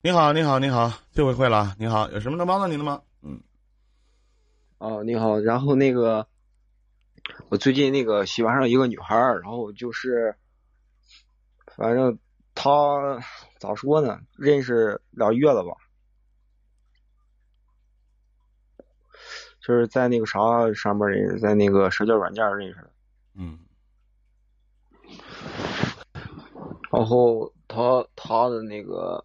你好，你好，你好，这回会了。你好，有什么能帮到您的吗？嗯，哦，你好。然后那个，我最近那个喜欢上一个女孩儿，然后就是，反正她咋说呢，认识俩月了吧，就是在那个啥上面认识，在那个社交软件认识的。嗯，然后她她的那个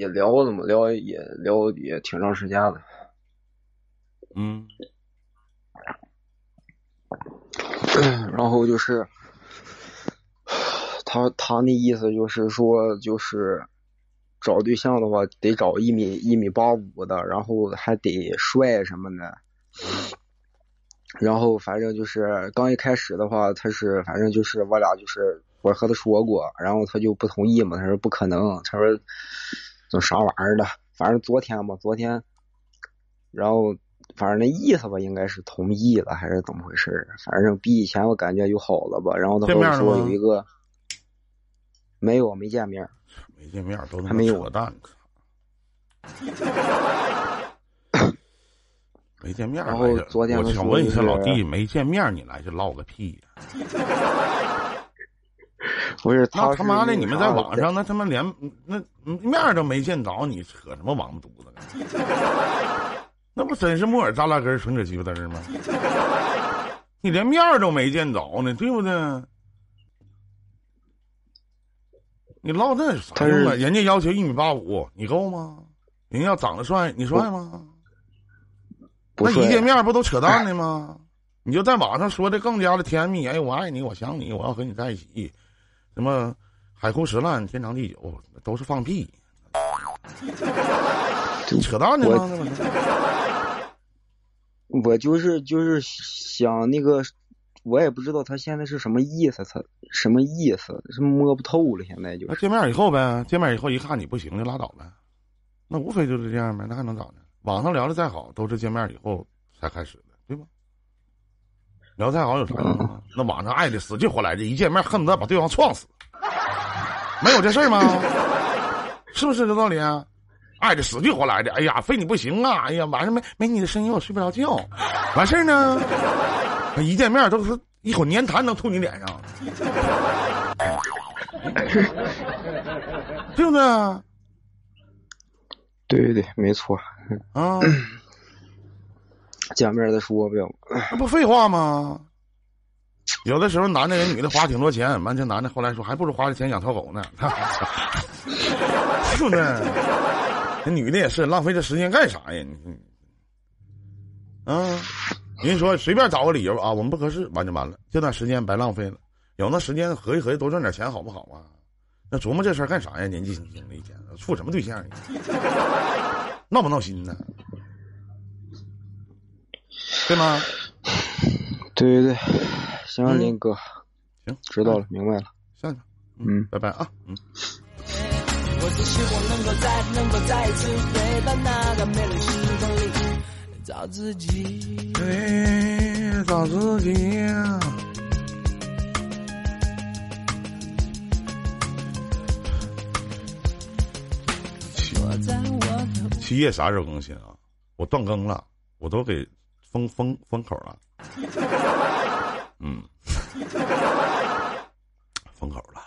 也聊了嘛，聊也聊也挺长时间了。嗯，然后就是他他那意思就是说，就是找对象的话得找一米一米八五的，然后还得帅什么的。然后反正就是刚一开始的话，他是反正就是我俩就是我和他说过，然后他就不同意嘛，他说不可能，他说这啥玩意儿的，反正昨天吧，昨天，然后反正那意思吧，应该是同意了还是怎么回事？反正比以前我感觉又好了吧。然后他和我见面说有一个没有没见面，没见面都还没有扯淡。没见面然后，昨天我想问一下老弟，没见面你来这唠个屁呀、不是他那他妈的，你们在网上那他妈连那面儿都没见着，你扯什么王八犊子呢？那不真是木耳扎拉根儿纯扯鸡巴嘚儿吗？你连面儿都没见着呢，对不对？你唠那有啥用啊？人家要求一米八五，你够吗？人家要长得帅，你帅吗？那一见面不都扯淡的吗？你就在网上说的更加的甜蜜，哎，我爱你，我想你，我要和你在一起，什么海枯石烂，天长地久，都是放屁，扯淡呢我就是就是想那个，我也不知道他现在是什么意思，他什么意思，是摸不透了。现在就见面以后呗，见面以后一看你不行就拉倒呗，那无非就是这样呗，那还能咋的？网上聊的再好，都是见面以后才开始的，对吧？聊太好有啥用啊？那网上爱的死去活来的，一见面恨不得把对方撞死，没有这事儿吗？是不是这道理啊？爱的死去活来的，哎呀，非你不行啊！哎呀，晚上没没你的声音我睡不着觉，完事儿呢，一见面都是一口粘痰能吐你脸上，对不对啊？对对对，没错。啊，见面再说呗。那不废话吗？有的时候男的人女的花挺多钱，完这男的后来说还不如花这钱养条狗呢，对不对？那女的也是浪费这时间干啥呀？你啊，人说随便找个理由啊，我们不合适，完就完了，这段时间白浪费了。有那时间合计合计，多赚点钱好不好啊？那琢磨这事儿干啥呀？年纪轻轻的一天，处什么对象呀？闹不闹心呢？对吗？对对对，行，嗯林哥，行，知道了，明白了。下去吧。嗯，拜拜啊，嗯。我只希望能够再能够再一次回到那个美丽时光里，找自己。对，找自己七夜啥时候更新啊？我断更了，我都给封封封口了。嗯，封口了。